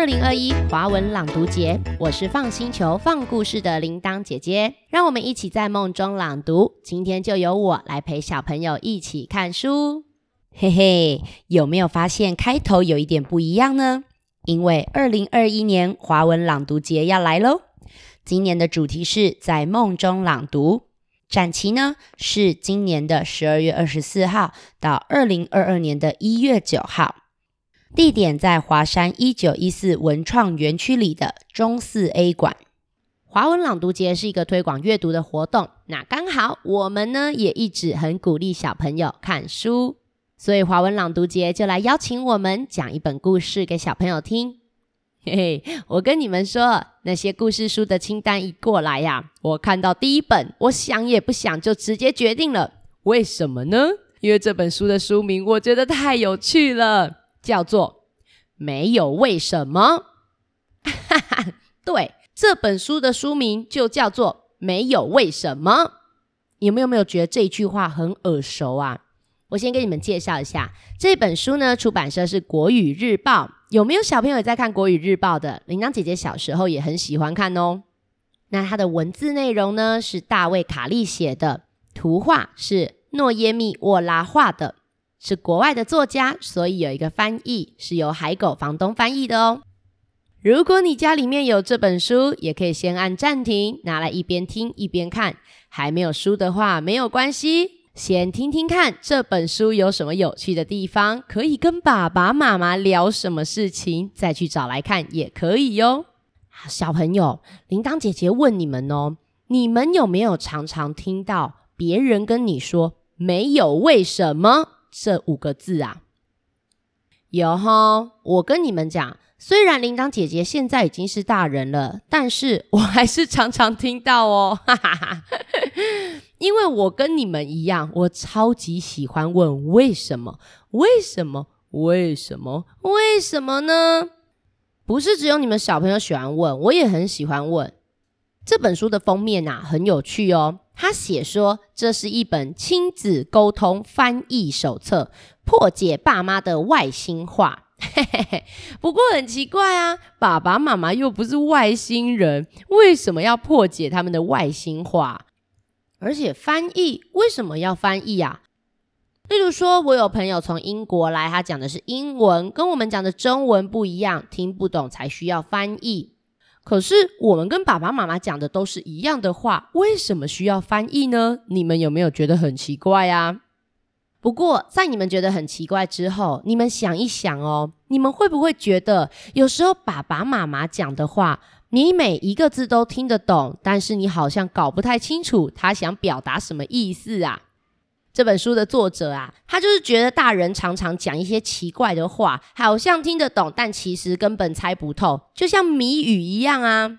二零二一华文朗读节，我是放星球放故事的铃铛姐姐，让我们一起在梦中朗读。今天就由我来陪小朋友一起看书。嘿嘿，有没有发现开头有一点不一样呢？因为二零二一年华文朗读节要来喽。今年的主题是在梦中朗读，展期呢是今年的十二月二十四号到二零二二年的一月九号。地点在华山一九一四文创园区里的中四 A 馆。华文朗读节是一个推广阅读的活动，那刚好我们呢也一直很鼓励小朋友看书，所以华文朗读节就来邀请我们讲一本故事给小朋友听。嘿嘿，我跟你们说，那些故事书的清单一过来呀，我看到第一本，我想也不想就直接决定了。为什么呢？因为这本书的书名我觉得太有趣了。叫做没有为什么，哈哈，对，这本书的书名就叫做没有为什么。有没有没有觉得这句话很耳熟啊？我先给你们介绍一下这本书呢，出版社是国语日报。有没有小朋友在看国语日报的？铃铛姐姐小时候也很喜欢看哦。那它的文字内容呢，是大卫卡利写的，图画是诺耶密沃拉画的。是国外的作家，所以有一个翻译是由海狗房东翻译的哦。如果你家里面有这本书，也可以先按暂停，拿来一边听一边看。还没有书的话，没有关系，先听听看这本书有什么有趣的地方，可以跟爸爸妈妈聊什么事情，再去找来看也可以哟。小朋友，铃铛姐姐问你们哦，你们有没有常常听到别人跟你说“没有为什么”？这五个字啊，有哈！我跟你们讲，虽然铃铛姐姐现在已经是大人了，但是我还是常常听到哦，哈哈哈！因为我跟你们一样，我超级喜欢问为什么？为什么？为什么？为什么呢？不是只有你们小朋友喜欢问，我也很喜欢问。这本书的封面啊，很有趣哦。他写说，这是一本亲子沟通翻译手册，破解爸妈的外星话。不过很奇怪啊，爸爸妈妈又不是外星人，为什么要破解他们的外星话？而且翻译为什么要翻译啊？例如说，我有朋友从英国来，他讲的是英文，跟我们讲的中文不一样，听不懂才需要翻译。可是我们跟爸爸妈妈讲的都是一样的话，为什么需要翻译呢？你们有没有觉得很奇怪啊？不过在你们觉得很奇怪之后，你们想一想哦，你们会不会觉得有时候爸爸妈妈讲的话，你每一个字都听得懂，但是你好像搞不太清楚他想表达什么意思啊？这本书的作者啊，他就是觉得大人常常讲一些奇怪的话，好像听得懂，但其实根本猜不透，就像谜语一样啊。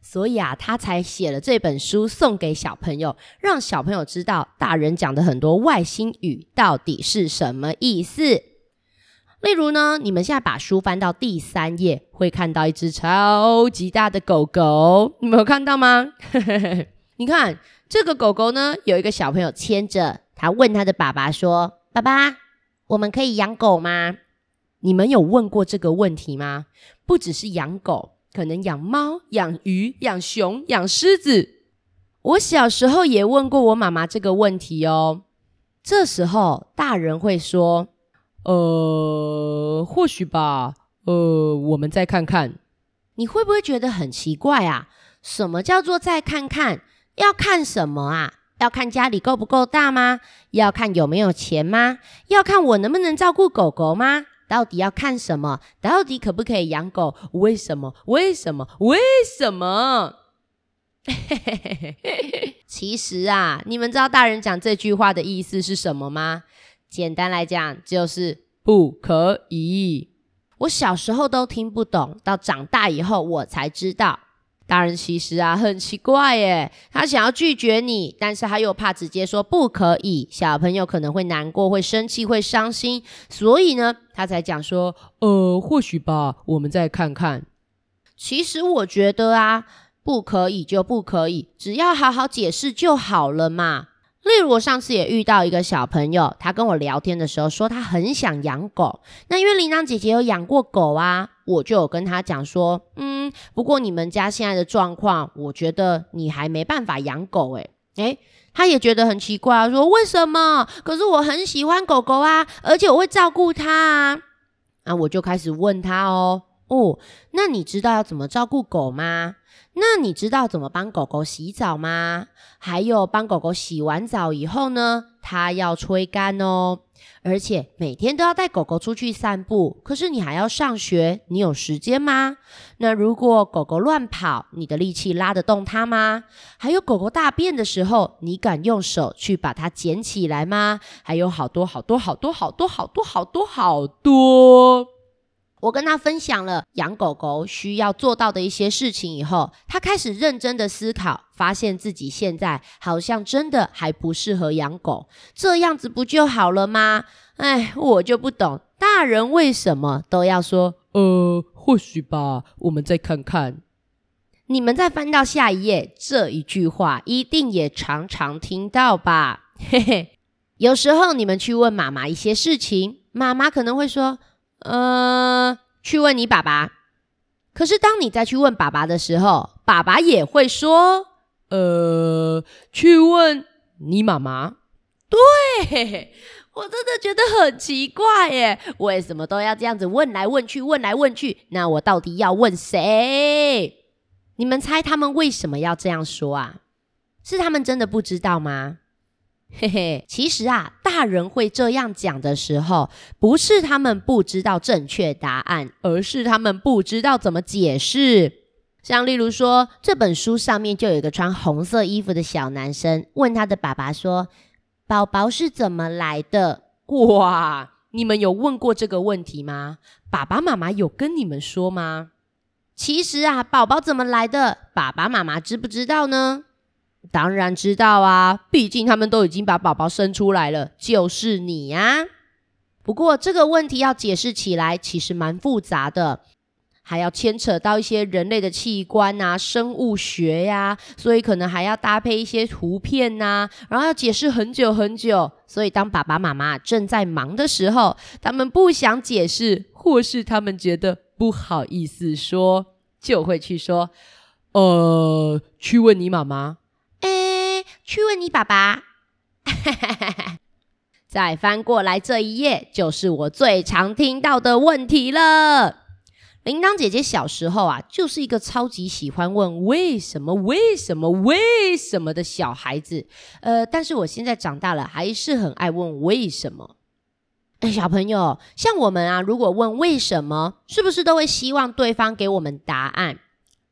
所以啊，他才写了这本书送给小朋友，让小朋友知道大人讲的很多外星语到底是什么意思。例如呢，你们现在把书翻到第三页，会看到一只超级大的狗狗，你们有看到吗？你看。这个狗狗呢，有一个小朋友牵着，他问他的爸爸说：“爸爸，我们可以养狗吗？”你们有问过这个问题吗？不只是养狗，可能养猫、养鱼、养熊、养狮子。我小时候也问过我妈妈这个问题哦。这时候大人会说：“呃，或许吧。呃，我们再看看。”你会不会觉得很奇怪啊？什么叫做再看看？要看什么啊？要看家里够不够大吗？要看有没有钱吗？要看我能不能照顾狗狗吗？到底要看什么？到底可不可以养狗？为什么？为什么？为什么？其实啊，你们知道大人讲这句话的意思是什么吗？简单来讲，就是不可以。我小时候都听不懂，到长大以后我才知道。大人其实啊很奇怪耶，他想要拒绝你，但是他又怕直接说不可以，小朋友可能会难过、会生气、会伤心，所以呢，他才讲说，呃，或许吧，我们再看看。其实我觉得啊，不可以就不可以，只要好好解释就好了嘛。例如我上次也遇到一个小朋友，他跟我聊天的时候说他很想养狗，那因为铃铛姐姐有养过狗啊。我就有跟他讲说，嗯，不过你们家现在的状况，我觉得你还没办法养狗，诶诶，他也觉得很奇怪，说为什么？可是我很喜欢狗狗啊，而且我会照顾它啊。那我就开始问他哦，哦，那你知道要怎么照顾狗吗？那你知道怎么帮狗狗洗澡吗？还有帮狗狗洗完澡以后呢，它要吹干哦。而且每天都要带狗狗出去散步，可是你还要上学，你有时间吗？那如果狗狗乱跑，你的力气拉得动它吗？还有狗狗大便的时候，你敢用手去把它捡起来吗？还有好多好多好多好多好多好多好多。我跟他分享了养狗狗需要做到的一些事情以后，他开始认真的思考，发现自己现在好像真的还不适合养狗，这样子不就好了吗？哎，我就不懂大人为什么都要说，呃，或许吧，我们再看看。你们再翻到下一页，这一句话一定也常常听到吧？嘿嘿，有时候你们去问妈妈一些事情，妈妈可能会说。呃，去问你爸爸。可是当你再去问爸爸的时候，爸爸也会说：“呃，去问你妈妈。”对我真的觉得很奇怪耶，为什么都要这样子问来问去，问来问去？那我到底要问谁？你们猜他们为什么要这样说啊？是他们真的不知道吗？嘿嘿，其实啊，大人会这样讲的时候，不是他们不知道正确答案，而是他们不知道怎么解释。像例如说，这本书上面就有一个穿红色衣服的小男生，问他的爸爸说：“宝宝是怎么来的？”哇，你们有问过这个问题吗？爸爸妈妈有跟你们说吗？其实啊，宝宝怎么来的，爸爸妈妈知不知道呢？当然知道啊，毕竟他们都已经把宝宝生出来了，就是你呀。不过这个问题要解释起来其实蛮复杂的，还要牵扯到一些人类的器官啊、生物学呀，所以可能还要搭配一些图片呐，然后要解释很久很久。所以当爸爸妈妈正在忙的时候，他们不想解释，或是他们觉得不好意思说，就会去说：“呃，去问你妈妈。”去问你爸爸。再翻过来这一页，就是我最常听到的问题了。铃铛姐姐小时候啊，就是一个超级喜欢问为什么、为什么、为什么的小孩子。呃，但是我现在长大了，还是很爱问为什么。哎，小朋友，像我们啊，如果问为什么，是不是都会希望对方给我们答案？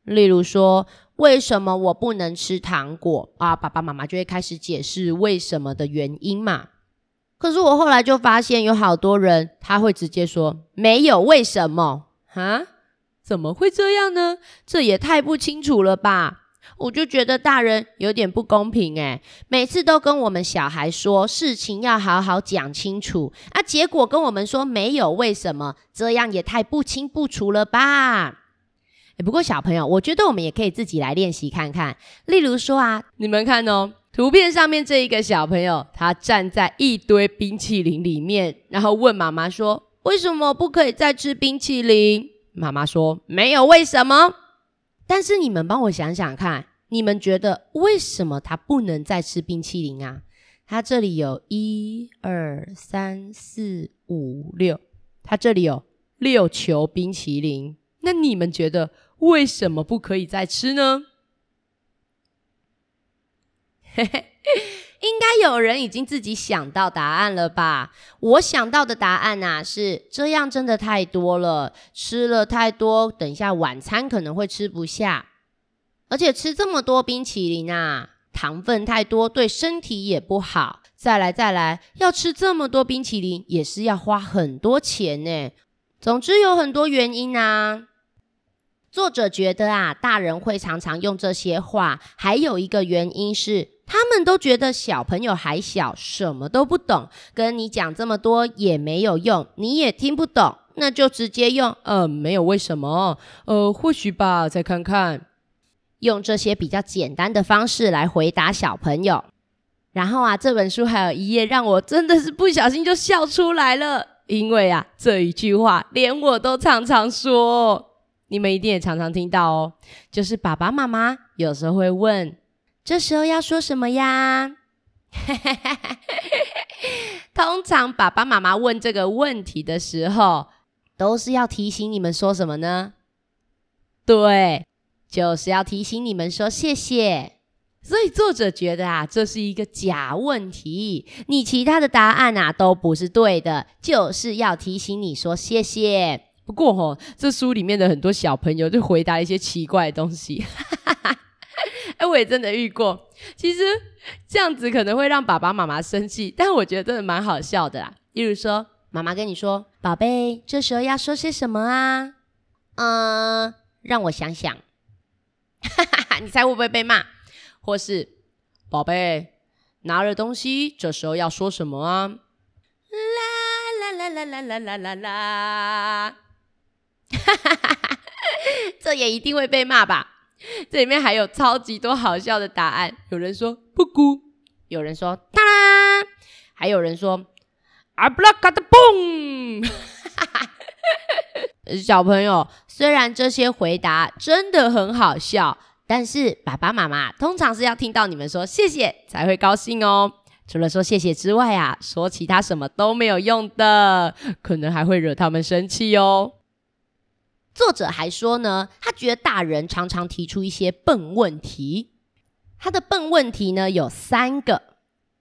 例如说。为什么我不能吃糖果啊？爸爸妈妈就会开始解释为什么的原因嘛。可是我后来就发现，有好多人他会直接说没有为什么啊？怎么会这样呢？这也太不清楚了吧！我就觉得大人有点不公平诶，每次都跟我们小孩说事情要好好讲清楚啊，结果跟我们说没有为什么，这样也太不清不楚了吧！不过小朋友，我觉得我们也可以自己来练习看看。例如说啊，你们看哦，图片上面这一个小朋友，他站在一堆冰淇淋里面，然后问妈妈说：“为什么不可以再吃冰淇淋？”妈妈说：“没有为什么。”但是你们帮我想想看，你们觉得为什么他不能再吃冰淇淋啊？他这里有一二三四五六，他这里有六球冰淇淋，那你们觉得？为什么不可以再吃呢？嘿嘿，应该有人已经自己想到答案了吧？我想到的答案啊，是这样真的太多了，吃了太多，等一下晚餐可能会吃不下，而且吃这么多冰淇淋啊，糖分太多，对身体也不好。再来再来，要吃这么多冰淇淋，也是要花很多钱呢。总之有很多原因啊。作者觉得啊，大人会常常用这些话，还有一个原因是，他们都觉得小朋友还小，什么都不懂，跟你讲这么多也没有用，你也听不懂，那就直接用呃，没有为什么，呃，或许吧，再看看，用这些比较简单的方式来回答小朋友。然后啊，这本书还有一页让我真的是不小心就笑出来了。因为啊，这一句话连我都常常说，你们一定也常常听到哦。就是爸爸妈妈有时候会问：“这时候要说什么呀？” 通常爸爸妈妈问这个问题的时候，都是要提醒你们说什么呢？对，就是要提醒你们说谢谢。所以作者觉得啊，这是一个假问题，你其他的答案啊都不是对的，就是要提醒你说谢谢。不过哦，这书里面的很多小朋友就回答一些奇怪的东西，哎，我也真的遇过。其实这样子可能会让爸爸妈妈生气，但我觉得真的蛮好笑的啦。例如说，妈妈跟你说：“宝贝，这时候要说些什么啊？”嗯，让我想想，你猜会不会被骂？或是宝贝拿了东西，这时候要说什么啊？啦啦啦啦啦啦啦啦！哈哈哈哈 这也一定会被骂吧？这里面还有超级多好笑的答案。有人说不咕，有人说哒啦，还有人说阿布拉嘎的嘣！哈哈哈小朋友，虽然这些回答真的很好笑。但是爸爸妈妈通常是要听到你们说谢谢才会高兴哦。除了说谢谢之外啊，说其他什么都没有用的，可能还会惹他们生气哦。作者还说呢，他觉得大人常常提出一些笨问题。他的笨问题呢有三个，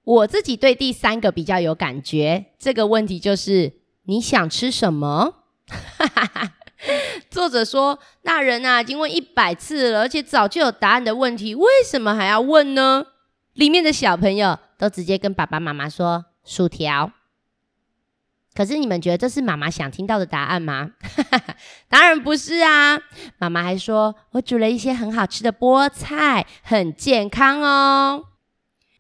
我自己对第三个比较有感觉。这个问题就是你想吃什么？作者说：“大人啊，已经问一百次了，而且早就有答案的问题，为什么还要问呢？”里面的小朋友都直接跟爸爸妈妈说：“薯条。”可是你们觉得这是妈妈想听到的答案吗？当然不是啊！妈妈还说：“我煮了一些很好吃的菠菜，很健康哦。”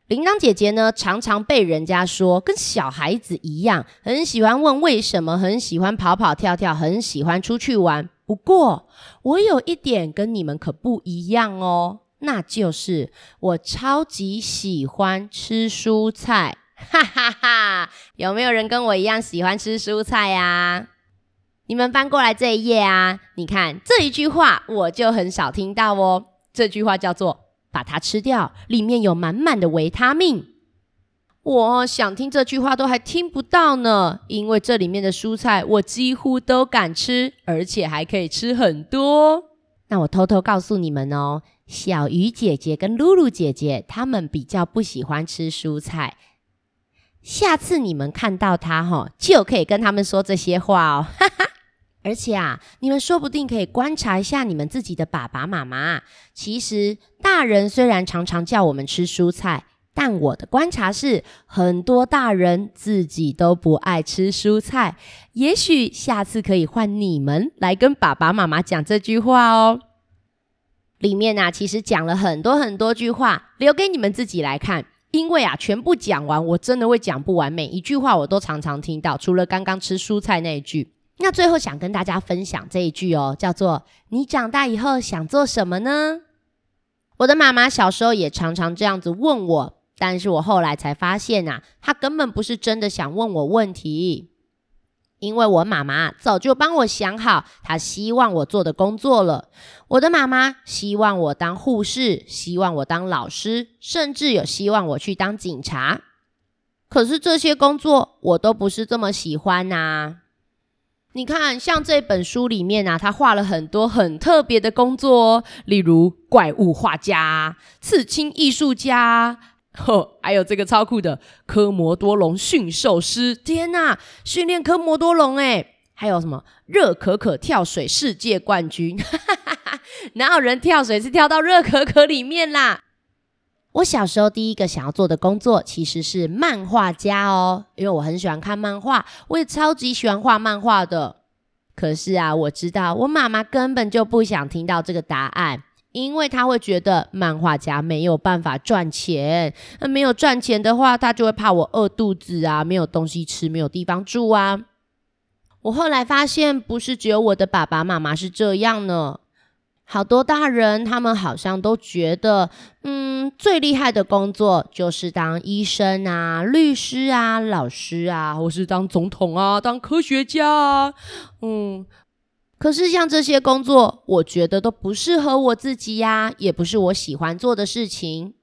铃铛姐姐呢，常常被人家说跟小孩子一样，很喜欢问为什么，很喜欢跑跑跳跳，很喜欢出去玩。不过，我有一点跟你们可不一样哦，那就是我超级喜欢吃蔬菜。哈哈哈！有没有人跟我一样喜欢吃蔬菜呀？你们翻过来这一页啊，你看这一句话，我就很少听到哦。这句话叫做。把它吃掉，里面有满满的维他命。我想听这句话都还听不到呢，因为这里面的蔬菜我几乎都敢吃，而且还可以吃很多。那我偷偷告诉你们哦，小鱼姐姐跟露露姐姐她们比较不喜欢吃蔬菜。下次你们看到他哈，就可以跟他们说这些话哦。哈哈。而且啊，你们说不定可以观察一下你们自己的爸爸妈妈。其实，大人虽然常常叫我们吃蔬菜，但我的观察是，很多大人自己都不爱吃蔬菜。也许下次可以换你们来跟爸爸妈妈讲这句话哦。里面啊，其实讲了很多很多句话，留给你们自己来看。因为啊，全部讲完，我真的会讲不完。每一句话我都常常听到，除了刚刚吃蔬菜那一句。那最后想跟大家分享这一句哦，叫做“你长大以后想做什么呢？”我的妈妈小时候也常常这样子问我，但是我后来才发现啊，她根本不是真的想问我问题，因为我妈妈早就帮我想好她希望我做的工作了。我的妈妈希望我当护士，希望我当老师，甚至有希望我去当警察。可是这些工作我都不是这么喜欢呐。你看，像这本书里面啊，他画了很多很特别的工作，例如怪物画家、刺青艺术家，呵，还有这个超酷的科摩多龙驯兽师。天呐，训练科摩多龙哎！还有什么热可可跳水世界冠军？哪有人跳水是跳到热可可里面啦？我小时候第一个想要做的工作其实是漫画家哦，因为我很喜欢看漫画，我也超级喜欢画漫画的。可是啊，我知道我妈妈根本就不想听到这个答案，因为他会觉得漫画家没有办法赚钱，那没有赚钱的话，他就会怕我饿肚子啊，没有东西吃，没有地方住啊。我后来发现，不是只有我的爸爸妈妈是这样呢。好多大人他们好像都觉得，嗯，最厉害的工作就是当医生啊、律师啊、老师啊，或是当总统啊、当科学家啊，嗯。可是像这些工作，我觉得都不适合我自己呀，也不是我喜欢做的事情。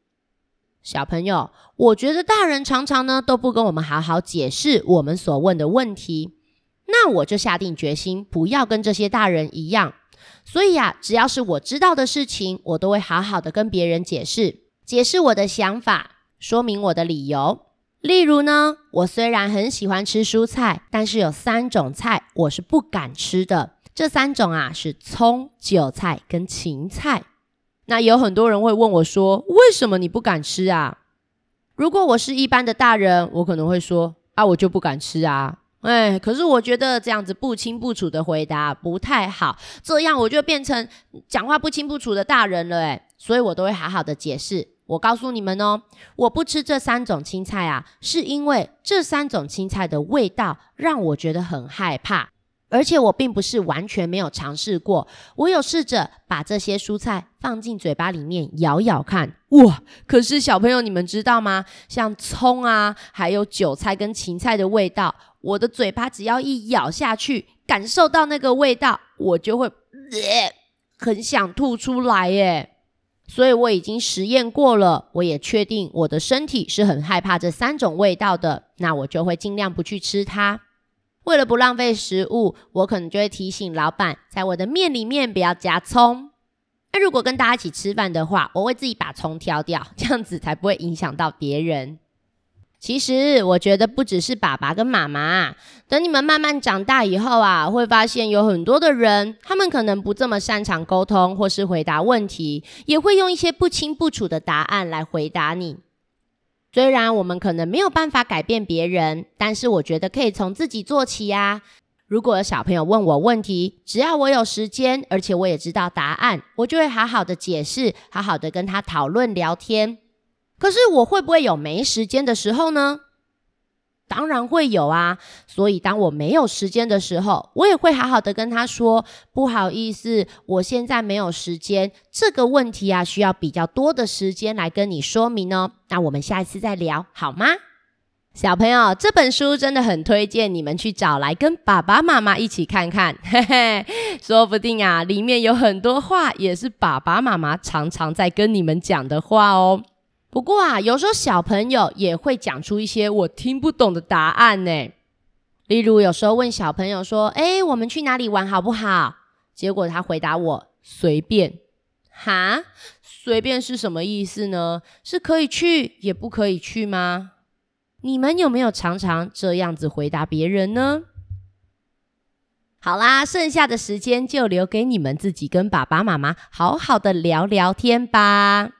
小朋友，我觉得大人常常呢都不跟我们好好解释我们所问的问题，那我就下定决心不要跟这些大人一样。所以呀，只要是我知道的事情，我都会好好的跟别人解释，解释我的想法，说明我的理由。例如呢，我虽然很喜欢吃蔬菜，但是有三种菜我是不敢吃的。这三种啊是葱、韭菜跟芹菜。那有很多人会问我说：“为什么你不敢吃啊？”如果我是一般的大人，我可能会说：“啊，我就不敢吃啊。”哎，可是我觉得这样子不清不楚的回答不太好，这样我就变成讲话不清不楚的大人了。哎，所以我都会好好的解释。我告诉你们哦，我不吃这三种青菜啊，是因为这三种青菜的味道让我觉得很害怕。而且我并不是完全没有尝试过，我有试着把这些蔬菜放进嘴巴里面咬咬看，哇！可是小朋友，你们知道吗？像葱啊，还有韭菜跟芹菜的味道，我的嘴巴只要一咬下去，感受到那个味道，我就会很想吐出来耶。所以我已经实验过了，我也确定我的身体是很害怕这三种味道的，那我就会尽量不去吃它。为了不浪费食物，我可能就会提醒老板，在我的面里面不要加葱。那如果跟大家一起吃饭的话，我会自己把葱挑掉，这样子才不会影响到别人。其实我觉得不只是爸爸跟妈妈，等你们慢慢长大以后啊，会发现有很多的人，他们可能不这么擅长沟通或是回答问题，也会用一些不清不楚的答案来回答你。虽然我们可能没有办法改变别人，但是我觉得可以从自己做起呀。如果有小朋友问我问题，只要我有时间，而且我也知道答案，我就会好好的解释，好好的跟他讨论聊天。可是我会不会有没时间的时候呢？当然会有啊，所以当我没有时间的时候，我也会好好的跟他说：“不好意思，我现在没有时间，这个问题啊，需要比较多的时间来跟你说明哦。那我们下一次再聊好吗？”小朋友，这本书真的很推荐你们去找来跟爸爸妈妈一起看看，嘿嘿，说不定啊，里面有很多话也是爸爸妈妈常常在跟你们讲的话哦。不过啊，有时候小朋友也会讲出一些我听不懂的答案呢。例如，有时候问小朋友说：“哎，我们去哪里玩好不好？”结果他回答我：“随便。”哈，随便是什么意思呢？是可以去，也不可以去吗？你们有没有常常这样子回答别人呢？好啦，剩下的时间就留给你们自己跟爸爸妈妈好好的聊聊天吧。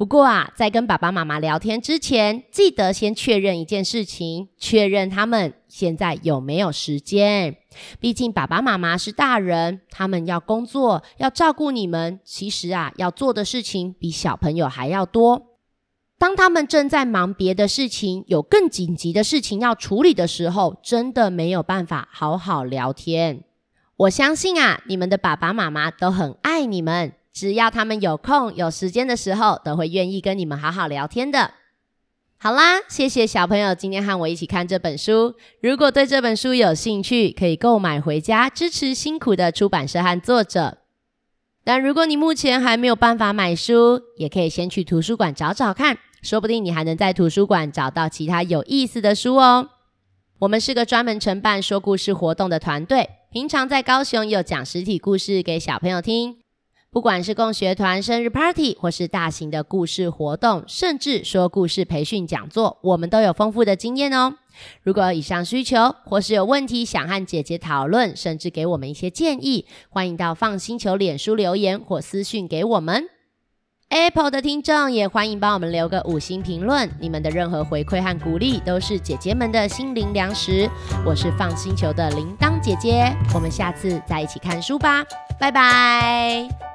不过啊，在跟爸爸妈妈聊天之前，记得先确认一件事情，确认他们现在有没有时间。毕竟爸爸妈妈是大人，他们要工作，要照顾你们。其实啊，要做的事情比小朋友还要多。当他们正在忙别的事情，有更紧急的事情要处理的时候，真的没有办法好好聊天。我相信啊，你们的爸爸妈妈都很爱你们。只要他们有空、有时间的时候，都会愿意跟你们好好聊天的。好啦，谢谢小朋友今天和我一起看这本书。如果对这本书有兴趣，可以购买回家支持辛苦的出版社和作者。但如果你目前还没有办法买书，也可以先去图书馆找找看，说不定你还能在图书馆找到其他有意思的书哦。我们是个专门承办说故事活动的团队，平常在高雄有讲实体故事给小朋友听。不管是共学团生日 party，或是大型的故事活动，甚至说故事培训讲座，我们都有丰富的经验哦。如果有以上需求，或是有问题想和姐姐讨论，甚至给我们一些建议，欢迎到放星球脸书留言或私讯给我们。Apple 的听众也欢迎帮我们留个五星评论，你们的任何回馈和鼓励都是姐姐们的心灵粮食。我是放星球的铃铛姐姐，我们下次再一起看书吧，拜拜。